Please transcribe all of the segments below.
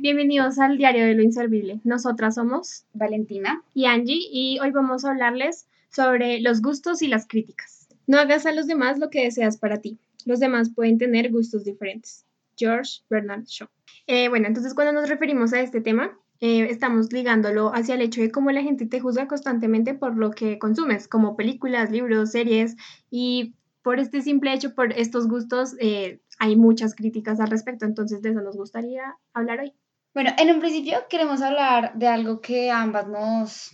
Bienvenidos al Diario de lo Inservible. Nosotras somos Valentina y Angie y hoy vamos a hablarles sobre los gustos y las críticas. No hagas a los demás lo que deseas para ti. Los demás pueden tener gustos diferentes. George Bernard Shaw. Eh, bueno, entonces cuando nos referimos a este tema, eh, estamos ligándolo hacia el hecho de cómo la gente te juzga constantemente por lo que consumes, como películas, libros, series, y por este simple hecho, por estos gustos, eh, hay muchas críticas al respecto, entonces de eso nos gustaría hablar hoy. Bueno, en un principio queremos hablar de algo que ambas nos,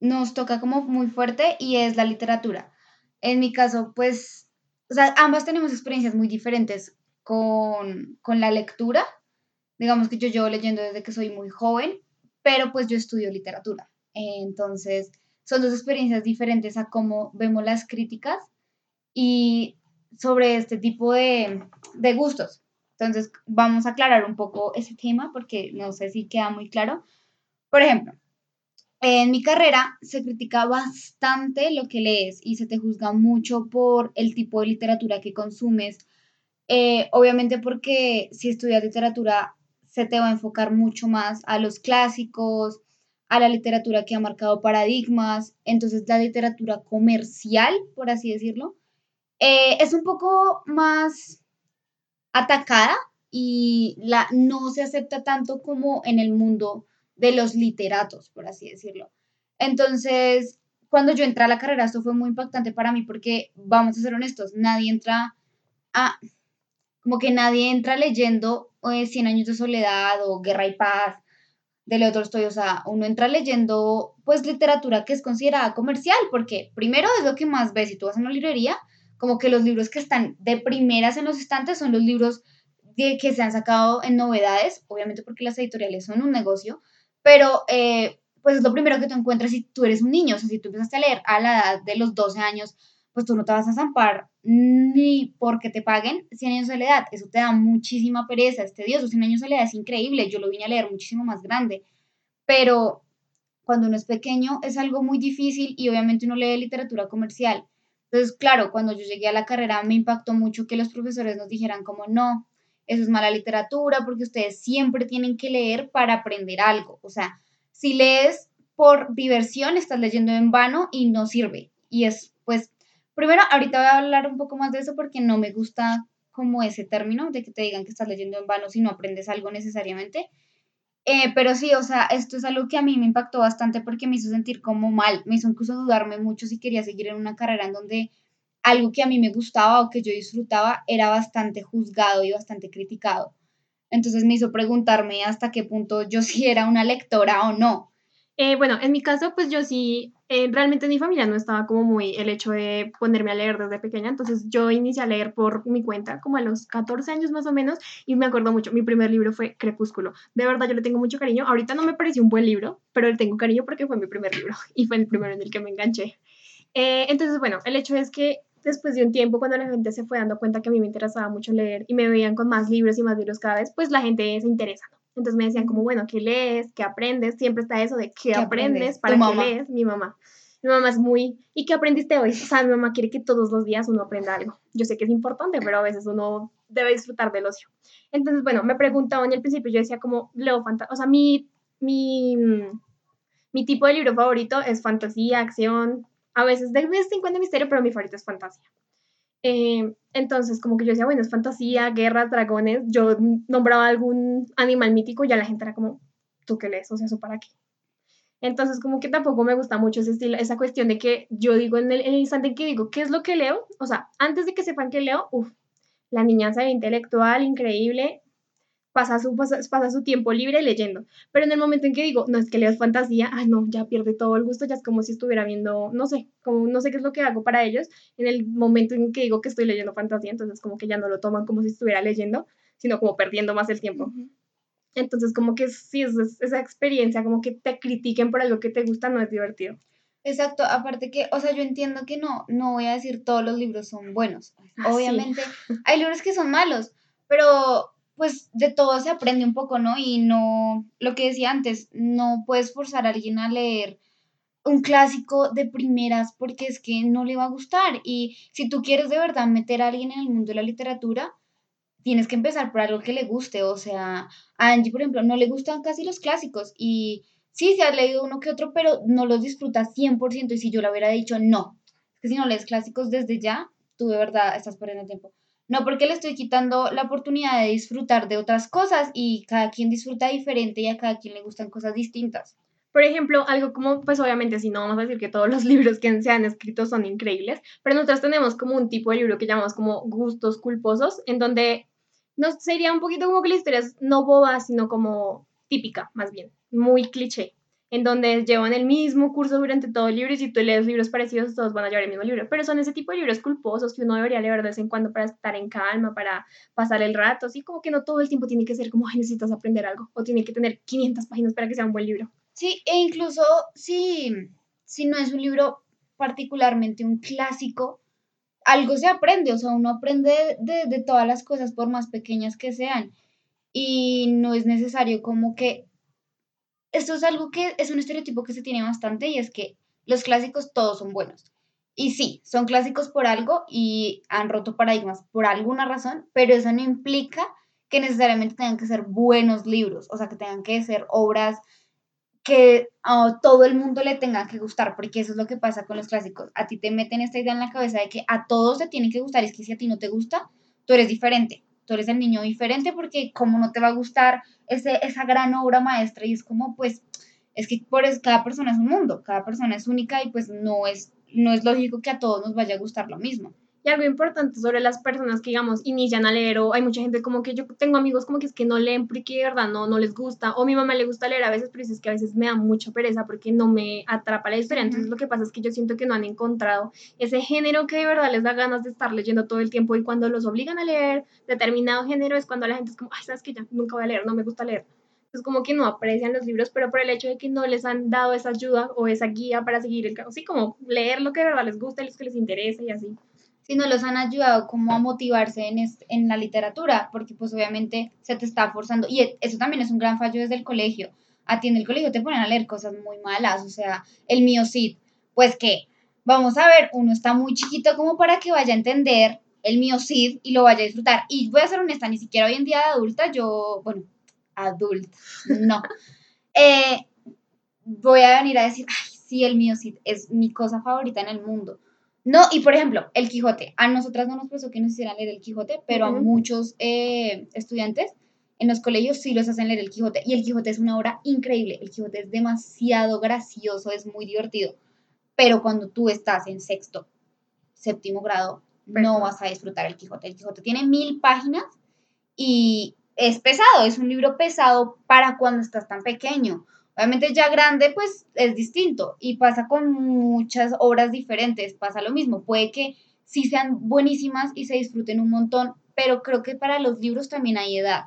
nos toca como muy fuerte y es la literatura. En mi caso, pues, o sea, ambas tenemos experiencias muy diferentes con, con la lectura. Digamos que yo llevo leyendo desde que soy muy joven, pero pues yo estudio literatura. Entonces, son dos experiencias diferentes a cómo vemos las críticas y sobre este tipo de, de gustos. Entonces, vamos a aclarar un poco ese tema porque no sé si queda muy claro. Por ejemplo, en mi carrera se critica bastante lo que lees y se te juzga mucho por el tipo de literatura que consumes. Eh, obviamente porque si estudias literatura se te va a enfocar mucho más a los clásicos, a la literatura que ha marcado paradigmas. Entonces la literatura comercial, por así decirlo, eh, es un poco más atacada y la, no se acepta tanto como en el mundo de los literatos, por así decirlo. Entonces, cuando yo entré a la carrera, esto fue muy impactante para mí porque, vamos a ser honestos, nadie entra a, como que nadie entra leyendo eh, Cien años de soledad o Guerra y Paz de Leo Tolstoy, o sea, uno entra leyendo pues literatura que es considerada comercial, porque primero es lo que más ves si tú vas a una librería, como que los libros que están de primeras en los estantes son los libros que se han sacado en novedades, obviamente porque las editoriales son un negocio, pero eh, pues es lo primero que tú encuentras si tú eres un niño, o sea, si tú empezaste a leer a la edad de los 12 años, pues tú no te vas a zampar ni porque te paguen 100 años de soledad, eso te da muchísima pereza, este Dios, 100 años de soledad es increíble, yo lo vine a leer muchísimo más grande, pero cuando uno es pequeño es algo muy difícil y obviamente uno lee literatura comercial, entonces, claro, cuando yo llegué a la carrera me impactó mucho que los profesores nos dijeran como no, eso es mala literatura porque ustedes siempre tienen que leer para aprender algo. O sea, si lees por diversión, estás leyendo en vano y no sirve. Y es, pues, primero, ahorita voy a hablar un poco más de eso porque no me gusta como ese término de que te digan que estás leyendo en vano si no aprendes algo necesariamente. Eh, pero sí, o sea, esto es algo que a mí me impactó bastante porque me hizo sentir como mal, me hizo incluso dudarme mucho si quería seguir en una carrera en donde algo que a mí me gustaba o que yo disfrutaba era bastante juzgado y bastante criticado. Entonces me hizo preguntarme hasta qué punto yo sí era una lectora o no. Eh, bueno, en mi caso, pues yo sí, eh, realmente en mi familia no estaba como muy el hecho de ponerme a leer desde pequeña, entonces yo inicié a leer por mi cuenta, como a los 14 años más o menos, y me acuerdo mucho, mi primer libro fue Crepúsculo. De verdad, yo le tengo mucho cariño. Ahorita no me pareció un buen libro, pero le tengo cariño porque fue mi primer libro y fue el primero en el que me enganché. Eh, entonces, bueno, el hecho es que después de un tiempo, cuando la gente se fue dando cuenta que a mí me interesaba mucho leer y me veían con más libros y más libros cada vez, pues la gente se interesa, entonces me decían como, bueno, ¿qué lees? ¿Qué aprendes? Siempre está eso de ¿qué, aprendes? ¿Para qué lees? Mi mamá. Mi mamá es muy, ¿y qué aprendiste hoy? O sea, mi mamá quiere que todos los días uno aprenda algo. Yo sé que es importante, pero a veces uno debe disfrutar del ocio. Entonces, bueno, me preguntaban y al principio yo decía como, leo fantasía, o sea, mi, mi, mi tipo de libro favorito es fantasía, acción, a veces de vez en cuando misterio, pero mi favorito es fantasía. Eh, entonces, como que yo decía, bueno, es fantasía, guerras, dragones. Yo nombraba algún animal mítico y ya la gente era como, ¿tú qué lees? O sea, ¿eso para qué? Entonces, como que tampoco me gusta mucho ese estilo, esa cuestión de que yo digo en el, el instante en que digo, ¿qué es lo que leo? O sea, antes de que sepan que leo, uff, la niña sabe intelectual, increíble, pasa su, pasa, su tiempo libre leyendo. Pero en el momento en que digo, no es que leas fantasía, ay no, ya pierde todo el gusto, ya es como si estuviera viendo, no sé, como no sé qué es lo que hago para ellos. En el momento en que digo que estoy leyendo fantasía, entonces como que ya no lo toman como si estuviera leyendo, sino como perdiendo más el tiempo. Entonces como que sí, es, esa experiencia, como que te critiquen por algo que te gusta, no es divertido. Exacto, aparte que, o sea, yo entiendo que no, no voy a decir todos los libros son buenos. Ah, Obviamente, hay libros que son malos, pero pues de todo se aprende un poco, ¿no? Y no, lo que decía antes, no puedes forzar a alguien a leer un clásico de primeras porque es que no le va a gustar. Y si tú quieres de verdad meter a alguien en el mundo de la literatura, tienes que empezar por algo que le guste. O sea, a Angie, por ejemplo, no le gustan casi los clásicos y sí, se ha leído uno que otro, pero no los disfruta 100%. Y si yo le hubiera dicho, no, es que si no lees clásicos desde ya, tú de verdad estás perdiendo tiempo. No porque le estoy quitando la oportunidad de disfrutar de otras cosas y cada quien disfruta diferente y a cada quien le gustan cosas distintas. Por ejemplo, algo como, pues obviamente, si no vamos a decir que todos los libros que se han escrito son increíbles, pero nosotros tenemos como un tipo de libro que llamamos como gustos culposos, en donde no sería un poquito como que la historia es no boba, sino como típica, más bien, muy cliché, en donde llevan el mismo curso durante todo el libro y si tú lees libros parecidos, todos van a llevar el mismo libro, pero son ese tipo de libros culposos que uno debería leer de vez en cuando para estar en calma, para pasar el rato, así como que no todo el tiempo tiene que ser como, ay, necesitas aprender algo, o tiene que tener 500 páginas para que sea un buen libro. Sí, e incluso si, si no es un libro particularmente un clásico, algo se aprende, o sea, uno aprende de, de todas las cosas por más pequeñas que sean. Y no es necesario como que esto es algo que es un estereotipo que se tiene bastante y es que los clásicos todos son buenos. Y sí, son clásicos por algo y han roto paradigmas por alguna razón, pero eso no implica que necesariamente tengan que ser buenos libros, o sea, que tengan que ser obras que a todo el mundo le tenga que gustar, porque eso es lo que pasa con los clásicos. A ti te meten esta idea en la cabeza de que a todos te tienen que gustar, es que si a ti no te gusta, tú eres diferente, tú eres el niño diferente, porque como no te va a gustar ese, esa gran obra maestra, y es como, pues, es que por eso, cada persona es un mundo, cada persona es única y pues no es, no es lógico que a todos nos vaya a gustar lo mismo. Y algo importante sobre las personas que, digamos, inician a leer, o hay mucha gente como que yo tengo amigos como que es que no leen porque de verdad no, no les gusta, o mi mamá le gusta leer a veces, pero es que a veces me da mucha pereza porque no me atrapa la historia. Entonces lo que pasa es que yo siento que no han encontrado ese género que de verdad les da ganas de estar leyendo todo el tiempo y cuando los obligan a leer determinado género es cuando la gente es como, ay, sabes que ya nunca voy a leer, no me gusta leer. Es como que no aprecian los libros, pero por el hecho de que no les han dado esa ayuda o esa guía para seguir el así como leer lo que de verdad les gusta y lo que les interesa y así sino los han ayudado como a motivarse en, en la literatura, porque pues obviamente se te está forzando, y eso también es un gran fallo desde el colegio, a ti en el colegio te ponen a leer cosas muy malas, o sea, el mío sí, pues que, vamos a ver, uno está muy chiquito como para que vaya a entender el mío sí y lo vaya a disfrutar, y voy a ser honesta, ni siquiera hoy en día de adulta, yo, bueno, adulta, no, eh, voy a venir a decir, ay, sí, el mío sí es mi cosa favorita en el mundo, no, y por ejemplo, el Quijote. A nosotras no nos pasó que nos hicieran leer el Quijote, pero a muchos eh, estudiantes en los colegios sí los hacen leer el Quijote. Y el Quijote es una obra increíble. El Quijote es demasiado gracioso, es muy divertido. Pero cuando tú estás en sexto, séptimo grado, no vas a disfrutar el Quijote. El Quijote tiene mil páginas y es pesado, es un libro pesado para cuando estás tan pequeño. Obviamente ya grande pues es distinto y pasa con muchas obras diferentes, pasa lo mismo, puede que sí sean buenísimas y se disfruten un montón, pero creo que para los libros también hay edad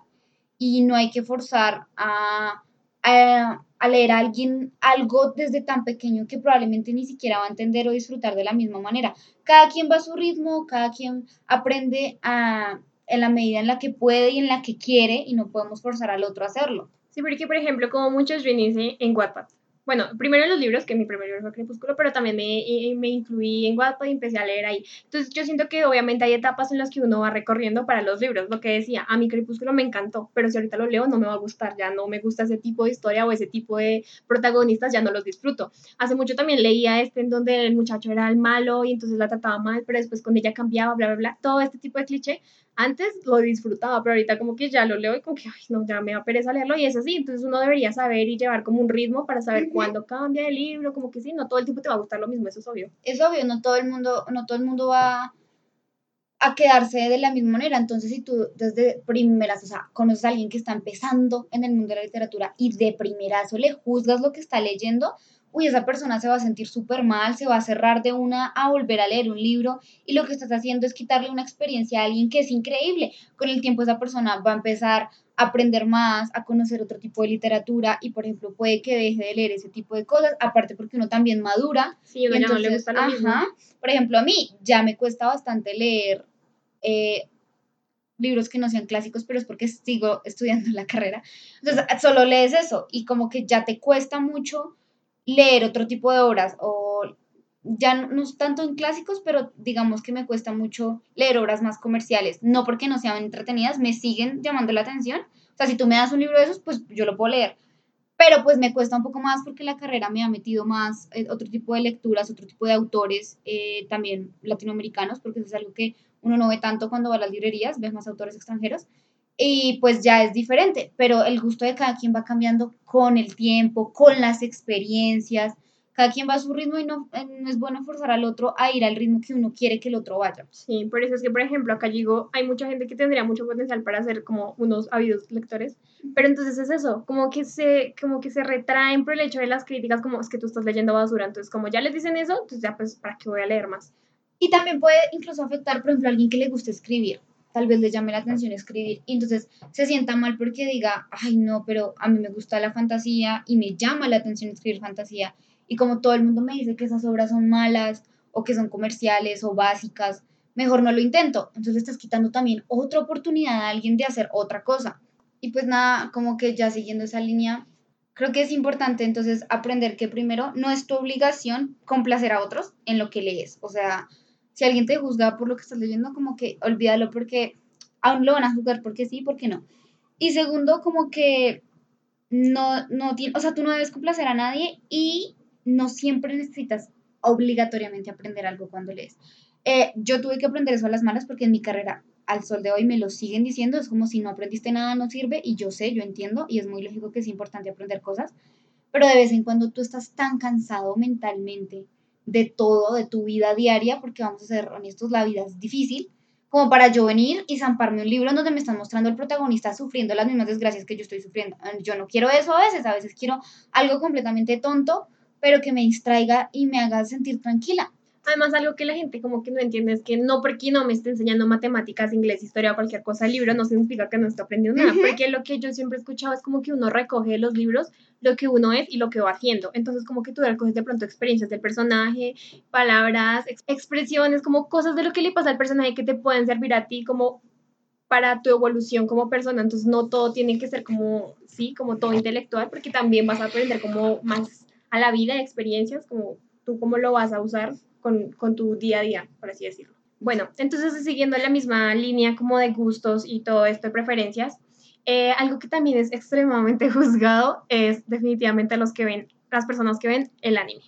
y no hay que forzar a, a, leer a alguien algo desde tan pequeño que probablemente ni siquiera va a entender o disfrutar de la misma manera. Cada quien va a su ritmo, cada quien aprende a, en la medida en la que puede y en la que quiere y no podemos forzar al otro a hacerlo. Sí, porque, por ejemplo, como muchos yo inicié en Wattpad. Bueno, primero en los libros, que mi primer libro fue Crepúsculo, pero también me, me incluí en Wattpad y empecé a leer ahí. Entonces, yo siento que obviamente hay etapas en las que uno va recorriendo para los libros. Lo que decía, a mi Crepúsculo me encantó, pero si ahorita lo leo no me va a gustar, ya no me gusta ese tipo de historia o ese tipo de protagonistas, ya no los disfruto. Hace mucho también leía este en donde el muchacho era el malo y entonces la trataba mal, pero después con ella cambiaba, bla, bla, bla. Todo este tipo de cliché antes lo disfrutaba, pero ahorita como que ya lo leo y como que, ay, no, ya me da pereza leerlo y es así. Entonces uno debería saber y llevar como un ritmo para saber cuándo cambia el libro, como que sí, no todo el tiempo te va a gustar lo mismo, eso es obvio. Es obvio, no todo el mundo, no todo el mundo va a quedarse de la misma manera. Entonces, si tú desde primeras, o sea, conoces a alguien que está empezando en el mundo de la literatura y de primerazo le juzgas lo que está leyendo, uy, esa persona se va a sentir súper mal, se va a cerrar de una a volver a leer un libro y lo que estás haciendo es quitarle una experiencia a alguien que es increíble. Con el tiempo esa persona va a empezar a aprender más, a conocer otro tipo de literatura y, por ejemplo, puede que deje de leer ese tipo de cosas, aparte porque uno también madura. Sí, y no le gusta lo ajá, Por ejemplo, a mí ya me cuesta bastante leer eh, libros que no sean clásicos, pero es porque sigo estudiando la carrera. Entonces, solo lees eso y como que ya te cuesta mucho leer otro tipo de obras o ya no, no tanto en clásicos, pero digamos que me cuesta mucho leer obras más comerciales. No porque no sean entretenidas, me siguen llamando la atención. O sea, si tú me das un libro de esos, pues yo lo puedo leer. Pero pues me cuesta un poco más porque la carrera me ha metido más eh, otro tipo de lecturas, otro tipo de autores, eh, también latinoamericanos, porque eso es algo que uno no ve tanto cuando va a las librerías, ves más autores extranjeros. Y pues ya es diferente, pero el gusto de cada quien va cambiando con el tiempo, con las experiencias cada quien va a su ritmo y no, eh, no, es bueno forzar al otro a ir al ritmo que uno quiere que el otro vaya. Sí, por eso es que, por ejemplo, acá digo, hay mucha gente que tendría mucho potencial para ser como unos ávidos lectores, pero entonces es eso, como que se, como que se retraen por el hecho de las críticas, como es que tú estás leyendo basura, entonces como ya les dicen eso, entonces ya pues, ¿para qué voy a leer más? Y también puede incluso afectar, por ejemplo, a alguien que le guste escribir tal vez le llame la atención escribir y entonces se sienta mal porque diga, ay no, pero a mí me gusta la fantasía y me llama la atención escribir fantasía y como todo el mundo me dice que esas obras son malas o que son comerciales o básicas, mejor no lo intento. Entonces estás quitando también otra oportunidad a alguien de hacer otra cosa. Y pues nada, como que ya siguiendo esa línea, creo que es importante entonces aprender que primero no es tu obligación complacer a otros en lo que lees. O sea, si alguien te juzga por lo que estás leyendo, como que olvídalo porque aún lo van a juzgar porque sí, porque no. Y segundo, como que no, no tiene, o sea, tú no debes complacer a nadie y no siempre necesitas obligatoriamente aprender algo cuando lees. Eh, yo tuve que aprender eso a las malas porque en mi carrera al sol de hoy me lo siguen diciendo, es como si no aprendiste nada, no sirve, y yo sé, yo entiendo, y es muy lógico que es importante aprender cosas, pero de vez en cuando tú estás tan cansado mentalmente de todo, de tu vida diaria, porque vamos a ser honestos, la vida es difícil, como para yo venir y zamparme un libro en donde me están mostrando el protagonista sufriendo las mismas desgracias que yo estoy sufriendo. Yo no quiero eso a veces, a veces quiero algo completamente tonto pero que me distraiga y me haga sentir tranquila. Además, algo que la gente como que no entiende es que no porque no me esté enseñando matemáticas, inglés, historia o cualquier cosa el libro, no significa que no esté aprendiendo nada. Porque lo que yo siempre he escuchado es como que uno recoge los libros lo que uno es y lo que va haciendo. Entonces, como que tú recoges de pronto experiencias del personaje, palabras, expresiones, como cosas de lo que le pasa al personaje que te pueden servir a ti como para tu evolución como persona. Entonces, no todo tiene que ser como, sí, como todo intelectual, porque también vas a aprender como más a la vida, experiencias, como tú cómo lo vas a usar con, con tu día a día, por así decirlo. Bueno, entonces siguiendo la misma línea como de gustos y todo esto de preferencias, eh, algo que también es extremadamente juzgado es definitivamente los que ven, las personas que ven el anime.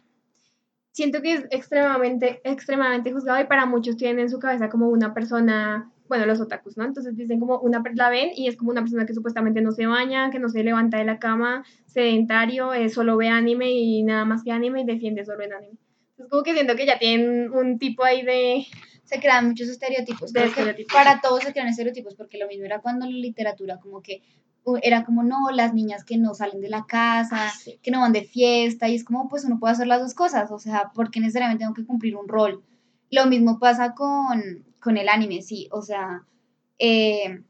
Siento que es extremadamente, extremadamente juzgado y para muchos tienen en su cabeza como una persona bueno, los otakus, ¿no? Entonces dicen como una, la ven y es como una persona que supuestamente no se baña, que no se levanta de la cama, sedentario, eh, solo ve anime y nada más que anime y defiende solo el anime. Entonces como que siento que ya tienen un tipo ahí de... Se crean muchos estereotipos. Para todos se crean estereotipos porque lo mismo era cuando la literatura como que era como, no, las niñas que no salen de la casa, ah, que no van de fiesta, y es como, pues uno puede hacer las dos cosas, o sea, porque necesariamente tengo que cumplir un rol. Lo mismo pasa con, con el anime, sí, o sea, eh,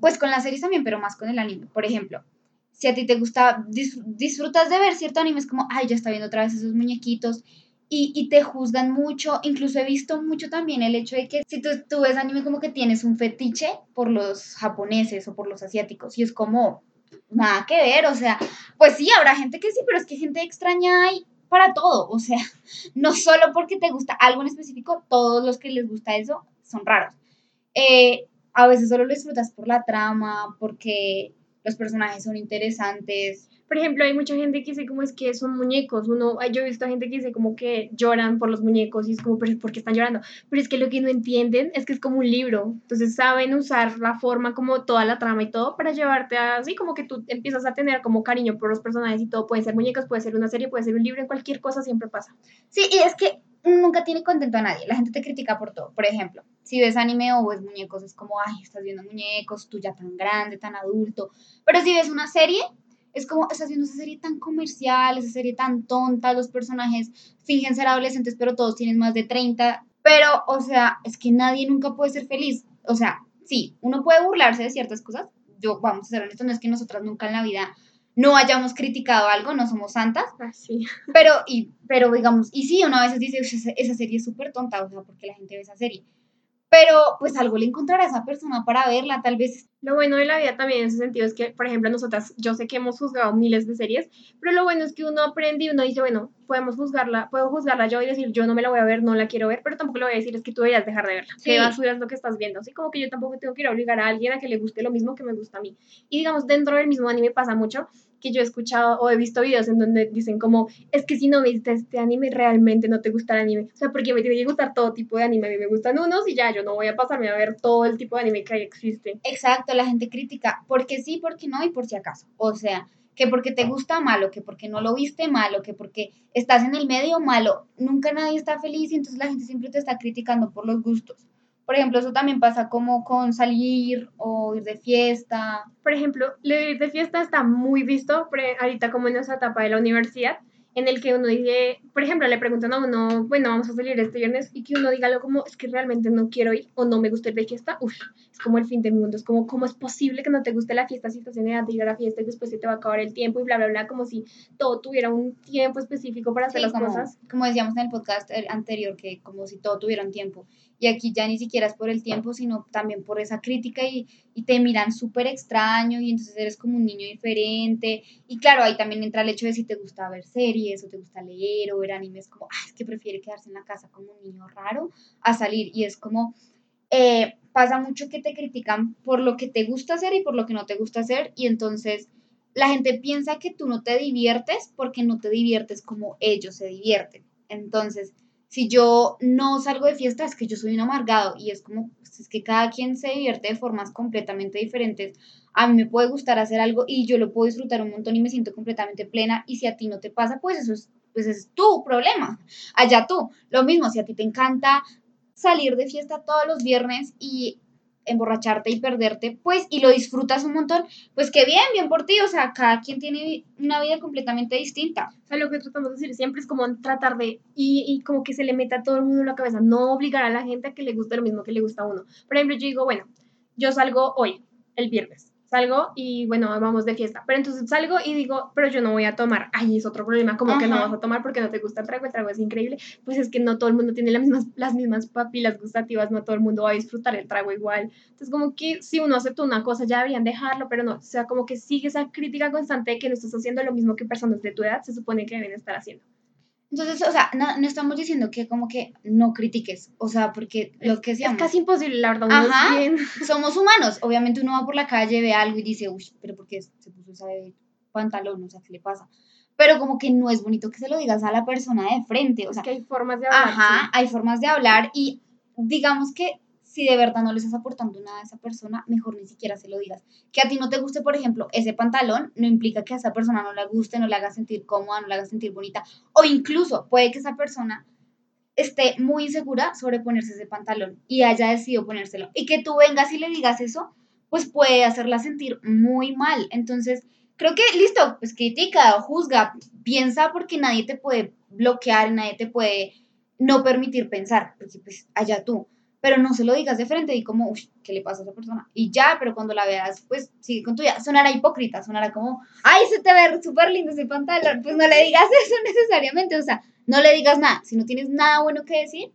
pues con las series también, pero más con el anime. Por ejemplo, si a ti te gusta, disfrutas de ver cierto anime, es como, ay, ya está viendo otra vez esos muñequitos, y, y, te juzgan mucho. Incluso he visto mucho también el hecho de que si tú, tú, ves anime como que tienes un fetiche por los japoneses o por los asiáticos. Y es como, nada que ver. O sea, pues sí, habrá gente que sí, pero es que gente extraña hay para todo, o sea, no solo porque te gusta algo en específico, todos los que les gusta eso son raros. Eh, a veces solo lo disfrutas por la trama, porque los personajes son interesantes, por ejemplo, hay mucha gente que dice como es que son muñecos. Uno, yo he visto gente que dice como que lloran por los muñecos y es como, pero ¿por qué están llorando? Pero es que lo que no entienden es que es como un libro. Entonces saben usar la forma como toda la trama y todo para llevarte así como que tú empiezas a tener como cariño por los personajes y todo. Pueden ser muñecos, puede ser una serie, puede ser un libro, en cualquier cosa siempre pasa. Sí, y es que nunca tiene contento a nadie. La gente te critica por todo. Por ejemplo, si ves anime o ves muñecos, es como, ay, estás viendo muñecos, tú ya tan grande, tan adulto. Pero si ves una serie, es como, estás viendo esa serie tan comercial, esa serie tan tonta, los personajes fingen ser adolescentes, pero todos tienen más de 30. Pero, o sea, es que nadie nunca puede ser feliz. O sea, sí, uno puede burlarse de ciertas cosas. Yo, vamos a ser honestos, no es que nosotras nunca en la vida no hayamos criticado algo, no somos santas. Así. Ah, pero, y, pero digamos, y sí, uno a veces dice, esa serie es súper tonta, o sea, porque la gente ve esa serie pero pues algo le encontrará a esa persona para verla, tal vez Lo bueno de la vida también en ese sentido es que, por ejemplo, nosotras, yo sé que hemos juzgado miles de series, pero lo bueno es que uno aprende y uno dice, bueno, podemos juzgarla, puedo juzgarla yo y decir, yo no me la voy a ver, no la quiero ver, pero tampoco le voy a decir, es que tú deberías dejar de verla. Qué basura es lo que estás viendo. Así como que yo tampoco tengo que ir a obligar a alguien a que le guste lo mismo que me gusta a mí. Y digamos, dentro del mismo anime pasa mucho que yo he escuchado o he visto videos en donde dicen como, es que si no viste este anime, realmente no te gusta el anime. O sea, porque me tiene que gustar todo tipo de anime. A mí me gustan unos y ya, yo no voy a pasarme a ver todo el tipo de anime que existe. Exacto, la gente critica, porque sí, porque no y por si acaso. O sea, que porque te gusta malo, que porque no lo viste malo, que porque estás en el medio malo. Nunca nadie está feliz y entonces la gente siempre te está criticando por los gustos. Por ejemplo, eso también pasa como con salir o ir de fiesta. Por ejemplo, ir de fiesta está muy visto ahorita como en esa etapa de la universidad, en el que uno dice, por ejemplo, le preguntan a uno, bueno, vamos a salir este viernes, y que uno diga algo como, es que realmente no quiero ir o no me gusta ir de fiesta, uff, es como el fin del mundo, es como, ¿cómo es posible que no te guste la fiesta si estás en edad de ir a la fiesta y después se te va a acabar el tiempo y bla, bla, bla, como si todo tuviera un tiempo específico para hacer las cosas? Como decíamos en el podcast anterior, que como si todo tuviera un tiempo. Y aquí ya ni siquiera es por el tiempo, sino también por esa crítica y, y te miran súper extraño y entonces eres como un niño diferente. Y claro, ahí también entra el hecho de si te gusta ver series o te gusta leer o ver animes, como, ah, es que prefiere quedarse en la casa como un niño raro a salir. Y es como, eh, pasa mucho que te critican por lo que te gusta hacer y por lo que no te gusta hacer. Y entonces la gente piensa que tú no te diviertes porque no te diviertes como ellos se divierten. Entonces, si yo no salgo de fiesta, es que yo soy un amargado y es como, pues, es que cada quien se divierte de formas completamente diferentes. A mí me puede gustar hacer algo y yo lo puedo disfrutar un montón y me siento completamente plena y si a ti no te pasa, pues eso es, pues es tu problema. Allá tú. Lo mismo, si a ti te encanta salir de fiesta todos los viernes y emborracharte y perderte, pues, y lo disfrutas un montón, pues qué bien, bien por ti, o sea, cada quien tiene una vida completamente distinta. O sea, lo que tratamos de decir siempre es como tratar de, y, y como que se le meta a todo el mundo en la cabeza, no obligar a la gente a que le guste lo mismo que le gusta a uno. Por ejemplo, yo digo, bueno, yo salgo hoy, el viernes, salgo y bueno, vamos de fiesta. Pero entonces salgo y digo, pero yo no voy a tomar. Ay, es otro problema, como que no vas a tomar porque no te gusta el trago, el trago es increíble. Pues es que no todo el mundo tiene las mismas, las mismas papilas gustativas, no todo el mundo va a disfrutar el trago igual. Entonces como que si uno acepta una cosa ya deberían dejarlo, pero no, o sea, como que sigue esa crítica constante de que no estás haciendo lo mismo que personas de tu edad se supone que deben estar haciendo. Entonces, o sea, no, no, estamos diciendo que como que no critiques, o sea, porque lo que decíamos... Es casi imposible, la verdad, Ajá, somos humanos, obviamente uno va por la calle, ve algo y dice, uy, pero ¿por qué se puso ese pantalón? O sea, ¿qué le pasa? Pero como que no es bonito que se lo digas a la persona de frente, o sea... Es que hay formas de hablar. Ajá, hay formas de hablar y digamos que si de verdad no le estás aportando nada a esa persona, mejor ni siquiera se lo digas. Que a ti no te guste, por ejemplo, ese pantalón, no implica que a esa persona no le guste, no le haga sentir cómoda, no le haga sentir bonita. O incluso puede que esa persona esté muy insegura sobre ponerse ese pantalón y haya decidido ponérselo. Y que tú vengas y le digas eso, pues puede hacerla sentir muy mal. Entonces, creo que listo, pues critica juzga, piensa porque nadie te puede bloquear, nadie te puede no permitir pensar, porque pues allá tú pero no se lo digas de frente y como, uy, ¿qué le pasa a esa persona? Y ya, pero cuando la veas, pues sigue con tuya. Sonará hipócrita, sonará como, ay, se te ve súper lindo ese pantalón. Pues no le digas eso necesariamente, o sea, no le digas nada. Si no tienes nada bueno que decir,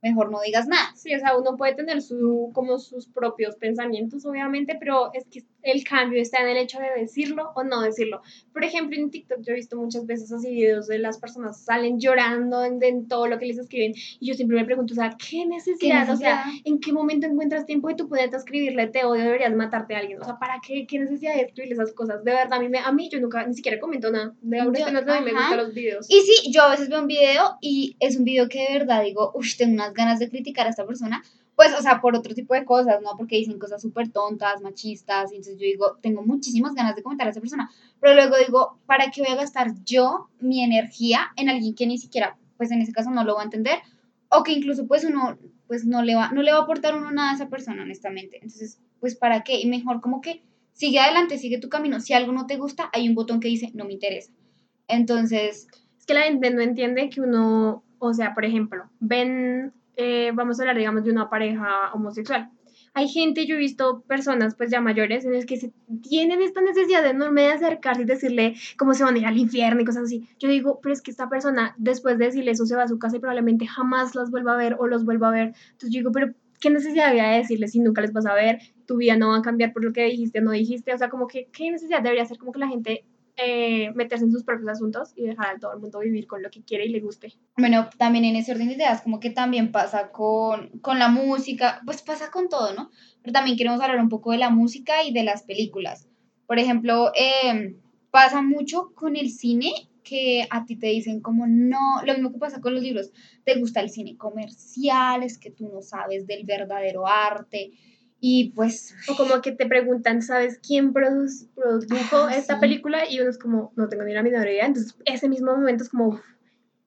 mejor no digas nada. Sí, o sea, uno puede tener su, como sus propios pensamientos, obviamente, pero es que el cambio está en el hecho de decirlo o no decirlo. Por ejemplo, en TikTok yo he visto muchas veces así videos de las personas salen llorando en, todo lo que les escriben y yo siempre me pregunto, o sea, ¿qué necesidad? O sea, ¿en qué momento encuentras tiempo de tu poder escribirle te odio, deberías matarte a alguien? O sea, ¿para qué? ¿Qué necesidad de escribirle esas cosas? De verdad, a mí, me, a mí yo nunca, ni siquiera comento nada. De verdad, no, me gustan los videos. Y sí, yo a veces veo un video y es un video que de verdad digo, uff, tengo unas ganas de criticar a esta persona, pues, o sea, por otro tipo de cosas, ¿no? Porque dicen cosas súper tontas, machistas, y entonces yo digo, tengo muchísimas ganas de comentar a esa persona, pero luego digo, ¿para qué voy a gastar yo mi energía en alguien que ni siquiera, pues en ese caso no lo va a entender, o que incluso pues uno, pues no le va, no le va a aportar uno nada a esa persona, honestamente. Entonces, pues, ¿para qué? Y mejor como que sigue adelante, sigue tu camino. Si algo no te gusta, hay un botón que dice, no me interesa. Entonces... Es que la gente no entiende que uno, o sea, por ejemplo, ven eh, vamos a hablar, digamos, de una pareja homosexual. Hay gente, yo he visto personas pues ya mayores en las que se tienen esta necesidad enorme de acercarse y decirle cómo se van a ir al infierno y cosas así. Yo digo, pero es que esta persona después de decirle eso se va a su casa y probablemente jamás las vuelva a ver o los vuelva a ver. Entonces yo digo, pero ¿qué necesidad había de decirles si nunca les vas a ver? Tu vida no va a cambiar por lo que dijiste o no dijiste. O sea, como que, ¿qué necesidad debería ser como que la gente eh, meterse en sus propios asuntos y dejar a todo el mundo vivir con lo que quiere y le guste? Bueno, también en ese orden de ideas, como que también pasa con, con la música, pues pasa con todo, ¿no? Pero también queremos hablar un poco de la música y de las películas. Por ejemplo, eh, pasa mucho con el cine que a ti te dicen como no, lo mismo que pasa con los libros, te gusta el cine comercial, es que tú no sabes del verdadero arte y pues... O como que te preguntan, ¿sabes quién produjo, esta película? Y uno es como, no tengo ni la menor idea, entonces ese mismo momento es como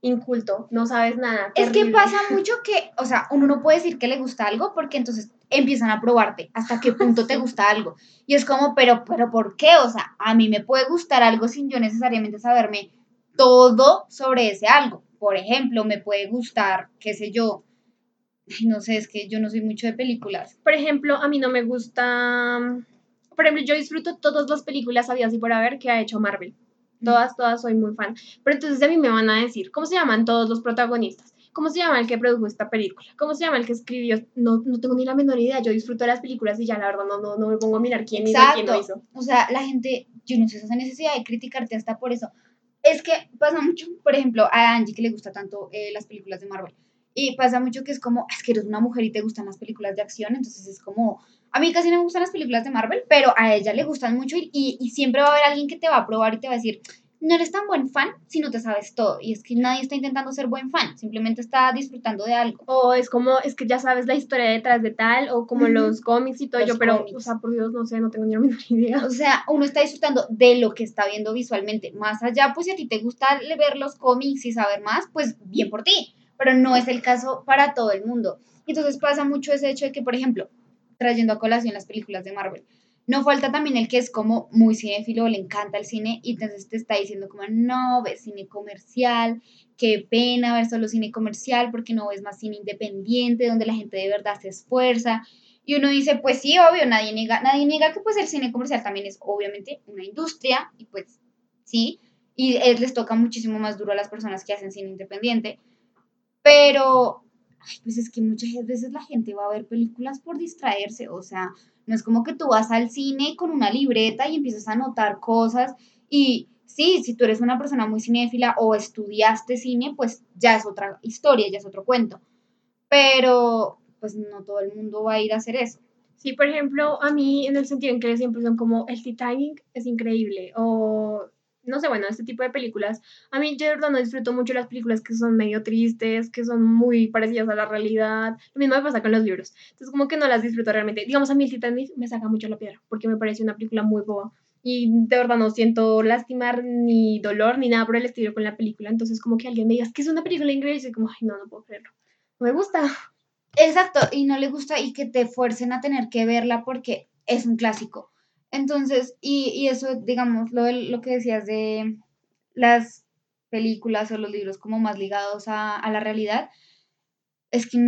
inculto, no sabes nada. Es que pasa mucho que, o sea, uno no puede decir que le gusta algo porque entonces empiezan a probarte hasta qué punto te gusta algo. Y es como, pero, pero, ¿por qué? O sea, a mí me puede gustar algo sin yo necesariamente saberme todo sobre ese algo. Por ejemplo, me puede gustar, qué sé yo, no sé, es que yo no soy mucho de películas. Por ejemplo, a mí no me gusta, por ejemplo, yo disfruto todas las películas había y por haber que ha hecho Marvel. Todas, todas soy muy fan. Pero entonces a mí me van a decir, ¿cómo se llaman todos los protagonistas? ¿Cómo se llama el que produjo esta película? ¿Cómo se llama el que escribió? No, no tengo ni la menor idea. Yo disfruto de las películas y ya la verdad no, no, no me pongo a mirar quién hizo quién lo hizo. O sea, la gente, yo no sé esa necesidad de criticarte hasta por eso. Es que pasa mucho, por ejemplo, a Angie que le gusta tanto eh, las películas de Marvel. Y pasa mucho que es como, es que eres una mujer y te gustan las películas de acción, entonces es como, a mí casi no me gustan las películas de Marvel, pero a ella le gustan mucho y, y, y siempre va a haber alguien que te va a probar y te va a decir, no eres tan buen fan si no te sabes todo. Y es que nadie está intentando ser buen fan, simplemente está disfrutando de algo. O es como, es que ya sabes la historia detrás de tal, o como los cómics y todo yo, pero, o sea, por Dios, no sé, no tengo ni la menor idea. O sea, uno está disfrutando de lo que está viendo visualmente. Más allá, pues si a ti te gusta ver los cómics y saber más, pues bien por ti. Pero no es el caso para todo el mundo. Entonces pasa mucho ese hecho de que, por ejemplo, trayendo a colación las películas de Marvel, no falta también el que es como muy cinéfilo, le encanta el cine y entonces te está diciendo como, no, ves cine comercial, qué pena ver solo cine comercial porque no ves más cine independiente donde la gente de verdad se esfuerza. Y uno dice, pues sí, obvio, nadie niega, nadie niega que pues el cine comercial también es obviamente una industria y pues sí, y les toca muchísimo más duro a las personas que hacen cine independiente, pero pues es que muchas veces la gente va a ver películas por distraerse, o sea, no es como que tú vas al cine con una libreta y empiezas a notar cosas y sí, si tú eres una persona muy cinéfila o estudiaste cine, pues ya es otra historia, ya es otro cuento. Pero pues no todo el mundo va a ir a hacer eso. Sí, por ejemplo, a mí en el sentido en que siempre son como el Titanic es increíble o no sé, bueno, este tipo de películas. A mí, yo no disfruto mucho las películas que son medio tristes, que son muy parecidas a la realidad. Lo mismo me pasa con los libros. Entonces, como que no las disfruto realmente. Digamos, a mí el Titanic me saca mucho la piedra, porque me parece una película muy boba. Y de verdad no siento lastimar ni dolor ni nada por el estilo con la película. Entonces, como que alguien me diga, que es una película inglesa, y como, ay, no, no puedo creerlo. No me gusta. Exacto, y no le gusta y que te fuercen a tener que verla porque es un clásico. Entonces, y, y eso, digamos, lo, lo que decías de las películas o los libros como más ligados a, a la realidad, es que,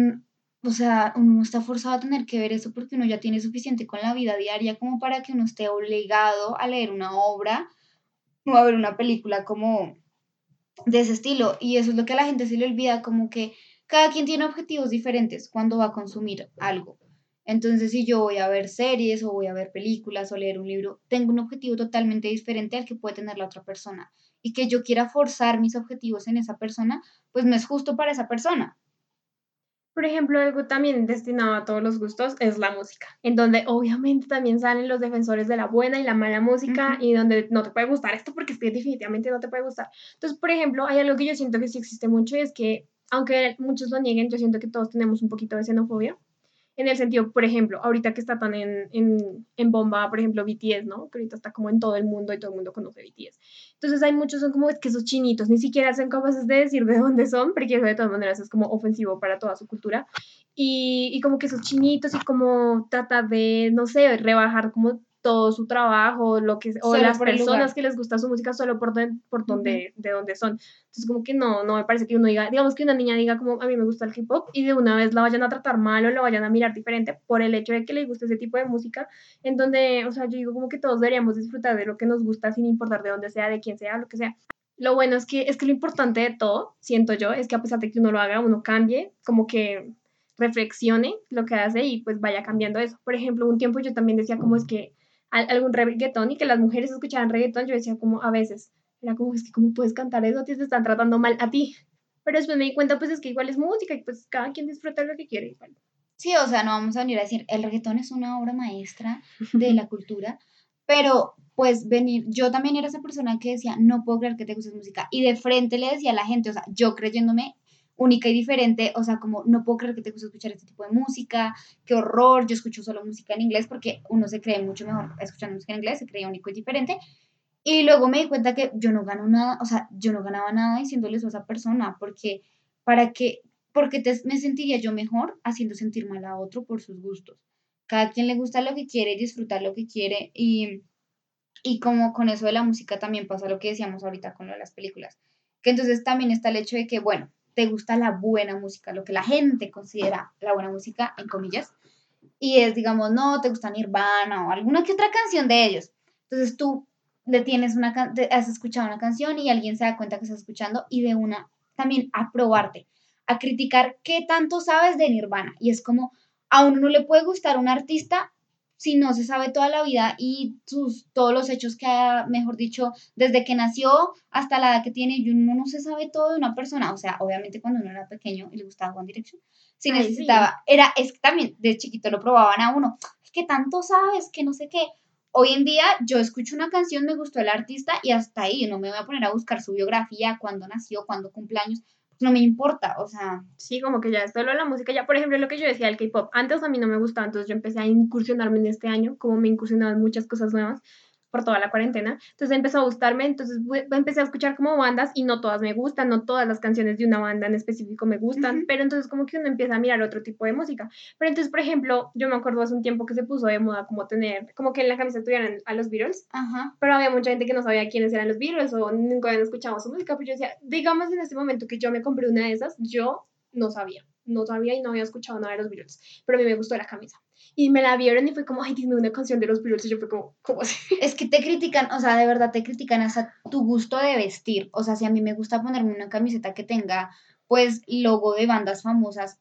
o sea, uno no está forzado a tener que ver eso porque uno ya tiene suficiente con la vida diaria como para que uno esté obligado a leer una obra o a ver una película como de ese estilo. Y eso es lo que a la gente se le olvida, como que cada quien tiene objetivos diferentes cuando va a consumir algo. Entonces, si yo voy a ver series o voy a ver películas o leer un libro, tengo un objetivo totalmente diferente al que puede tener la otra persona. Y que yo quiera forzar mis objetivos en esa persona, pues no es justo para esa persona. Por ejemplo, algo también destinado a todos los gustos es la música, en donde obviamente también salen los defensores de la buena y la mala música y donde no te puede gustar esto porque es que definitivamente no te puede gustar. Entonces, por ejemplo, hay algo que yo siento que sí existe mucho y es que, aunque muchos lo nieguen, yo siento que todos tenemos un poquito de xenofobia en el sentido, por ejemplo, ahorita que está tan en, en, en, bomba, por ejemplo, BTS, ¿no? Que ahorita está como en todo el mundo y todo el mundo conoce BTS. Entonces hay muchos, son como que esos chinitos, ni siquiera son capaces de decir de dónde son, porque eso de todas maneras es como ofensivo para toda su cultura. Y, y como que esos chinitos y como trata de, no sé, rebajar como todo su trabajo, lo que, o las personas que les gusta su música solo por, por donde, de donde son. Entonces, como que no, no me parece que uno diga, digamos que una niña diga como a mí me gusta el hip hop y de una vez la vayan a tratar mal o la vayan a mirar diferente por el hecho de que les guste ese tipo de música, en donde, o sea, yo digo como que todos deberíamos disfrutar de lo que nos gusta sin importar de dónde sea, de quién sea, lo que sea. Lo bueno es que, es que lo importante de todo, siento yo, es que a pesar de que uno lo haga, uno cambie, como que reflexione lo que hace y pues vaya cambiando eso. Por ejemplo, un tiempo yo también decía como es que algún reggaetón y que las mujeres escuchaban reggaetón, yo decía como a veces, era como es que cómo puedes cantar eso, te están tratando mal a ti. Pero después me di cuenta pues es que igual es música y pues cada quien disfruta lo que quiere. Igual. Sí, o sea, no vamos a venir a decir, el reggaetón es una obra maestra de la cultura, pero pues venir, yo también era esa persona que decía, no puedo creer que te guste música, y de frente le decía a la gente, o sea, yo creyéndome única y diferente, o sea, como no puedo creer que te guste escuchar este tipo de música, qué horror, yo escucho solo música en inglés porque uno se cree mucho mejor escuchando música en inglés, se cree único y diferente, y luego me di cuenta que yo no gano nada, o sea, yo no ganaba nada diciéndole eso a esa persona, porque para que, porque te, me sentiría yo mejor haciendo sentir mal a otro por sus gustos. Cada quien le gusta lo que quiere y disfrutar lo que quiere y, y como con eso de la música también pasa lo que decíamos ahorita con lo de las películas, que entonces también está el hecho de que, bueno, te gusta la buena música, lo que la gente considera la buena música, en comillas, y es, digamos, no, te gusta Nirvana o alguna que otra canción de ellos. Entonces tú le tienes una, has escuchado una canción y alguien se da cuenta que estás escuchando y de una también a probarte, a criticar qué tanto sabes de Nirvana. Y es como, a uno no le puede gustar un artista si no se sabe toda la vida y sus, todos los hechos que ha, mejor dicho, desde que nació hasta la edad que tiene, y uno no se sabe todo de una persona. O sea, obviamente cuando uno era pequeño y le gustaba One Direction, si necesitaba, era, es que también de chiquito lo probaban a uno, es que tanto sabes, que no sé qué. Hoy en día yo escucho una canción, me gustó el artista y hasta ahí, no me voy a poner a buscar su biografía, cuándo nació, cuándo cumpleaños, no me importa, o sea. Sí, como que ya solo la música, ya por ejemplo lo que yo decía, el K-pop, antes a mí no me gustaba, entonces yo empecé a incursionarme en este año, como me incursionaba en muchas cosas nuevas, por toda la cuarentena. Entonces empezó a gustarme, entonces empecé a escuchar como bandas y no todas me gustan, no todas las canciones de una banda en específico me gustan, pero entonces como que uno empieza a mirar otro tipo de música. Pero entonces, por ejemplo, yo me acuerdo hace un tiempo que se puso de moda como tener, como que en la camisa tuvieran a los Beatles, pero había mucha gente que no sabía quiénes eran los Beatles o nunca habían escuchado su música, pero yo decía, digamos en ese momento que yo me compré una de esas, yo no sabía, no sabía y no había escuchado nada de los Beatles, pero a mí me gustó la camisa. Y me la vieron y fue como, ay, dime una canción de los Beatles. Y yo fue como, ¿cómo así? Es que te critican, o sea, de verdad te critican hasta tu gusto de vestir. O sea, si a mí me gusta ponerme una camiseta que tenga, pues, logo de bandas famosas,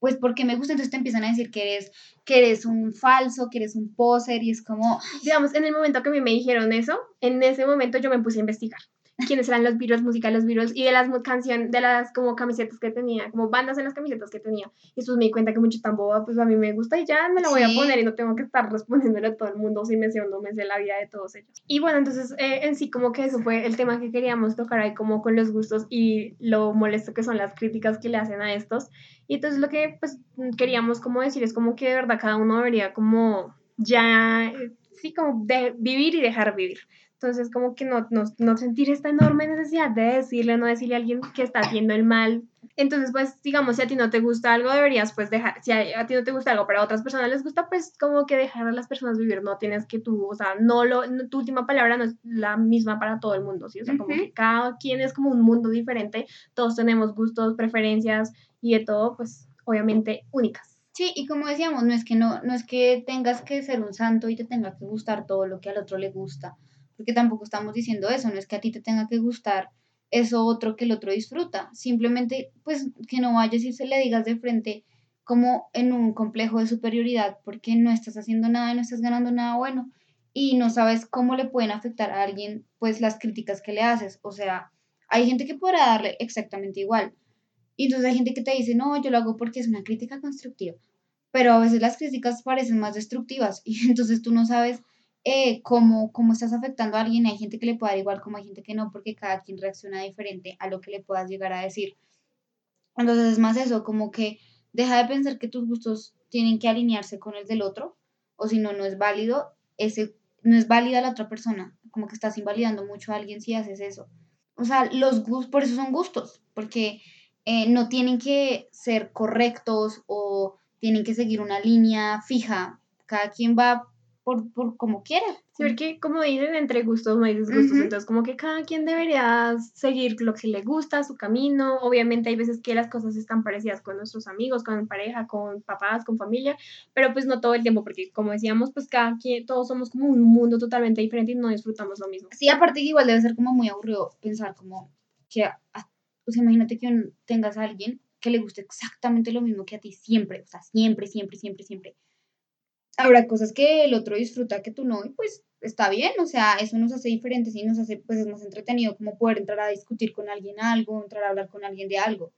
pues porque me gusta, entonces te empiezan a decir que eres, que eres un falso, que eres un poser, y es como... Digamos, en el momento que a mí me dijeron eso, en ese momento yo me puse a investigar quiénes eran los Beatles, música de los Beatles y de las canciones, de las como camisetas que tenía, como bandas en las camisetas que tenía. Y eso me di cuenta que mucho tan boba, pues a mí me gusta y ya me la voy a poner y no tengo que estar respondiéndole a todo el mundo si me sé o no me sé la vida de todos ellos. Y bueno, entonces eh, en sí como que eso fue el tema que queríamos tocar ahí como con los gustos y lo molesto que son las críticas que le hacen a estos. Y entonces lo que pues queríamos como decir es como que de verdad cada uno debería como ya, eh, sí, como de vivir y dejar vivir. Entonces, como que no, no, no, sentir esta enorme necesidad de decirle, no decirle a alguien que está haciendo el mal. Entonces, pues, digamos, si a ti no te gusta algo, deberías, pues, dejar, si a, ti no te gusta algo, pero a otras personas les gusta, pues, como que dejar a las personas vivir. No tienes que tú, o sea, no lo, tu última palabra no es la misma para todo el mundo, ¿sí? O sea, como que cada quien es como un mundo diferente, todos tenemos gustos, preferencias y de todo, pues, obviamente, únicas. Sí, y como decíamos, no es que no, no es que tengas que ser un santo y te tenga que gustar todo lo que al otro le gusta porque tampoco estamos diciendo eso, no es que a ti te tenga que gustar eso otro que el otro disfruta, simplemente pues que no vayas y se le digas de frente como en un complejo de superioridad porque no estás haciendo nada, no estás ganando nada bueno y no sabes cómo le pueden afectar a alguien pues las críticas que le haces, o sea, hay gente que podrá darle exactamente igual. Y entonces hay gente que te dice, no, yo lo hago porque es una crítica constructiva. Pero a veces las críticas parecen más destructivas y entonces tú no sabes eh, cómo, estás afectando a alguien. Hay gente que le puede dar igual como hay gente que no, porque cada quien reacciona diferente a lo que le puedas llegar a decir. Entonces es más eso, como que deja de pensar que tus gustos tienen que alinearse con el del otro, o si no, no es válido, ese, no es válida la otra persona, como que estás invalidando mucho a alguien si haces eso. O sea, los gustos, por eso son gustos, porque eh, no tienen que ser correctos o tienen que seguir una línea fija. Cada quien va por, por como quiera. Sí, porque como dicen, entre gustos no hay disgustos, entonces como que cada quien debería seguir lo que le gusta, su camino. Obviamente hay veces que las cosas están parecidas con nuestros amigos, con pareja, con papás, con familia, pero pues no todo el tiempo, porque como decíamos, pues cada quien, todos somos como un mundo totalmente diferente y no disfrutamos lo mismo. Sí, aparte que igual debe ser como muy aburrido pensar como que, pues imagínate que tengas a alguien que le guste exactamente lo mismo que a ti siempre, o sea, siempre, siempre, siempre, siempre. Habrá cosas que el otro disfruta que tú no, y pues está bien, o sea, eso nos hace diferentes y nos hace, pues es más entretenido como poder entrar a discutir con alguien algo, entrar a hablar con alguien de algo.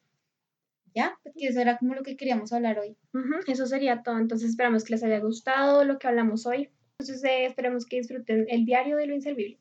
¿Ya? Porque eso era como lo que queríamos hablar hoy. eso sería todo. Entonces esperamos que les haya gustado lo que hablamos hoy. Entonces eh, esperemos que disfruten el diario de lo inservible.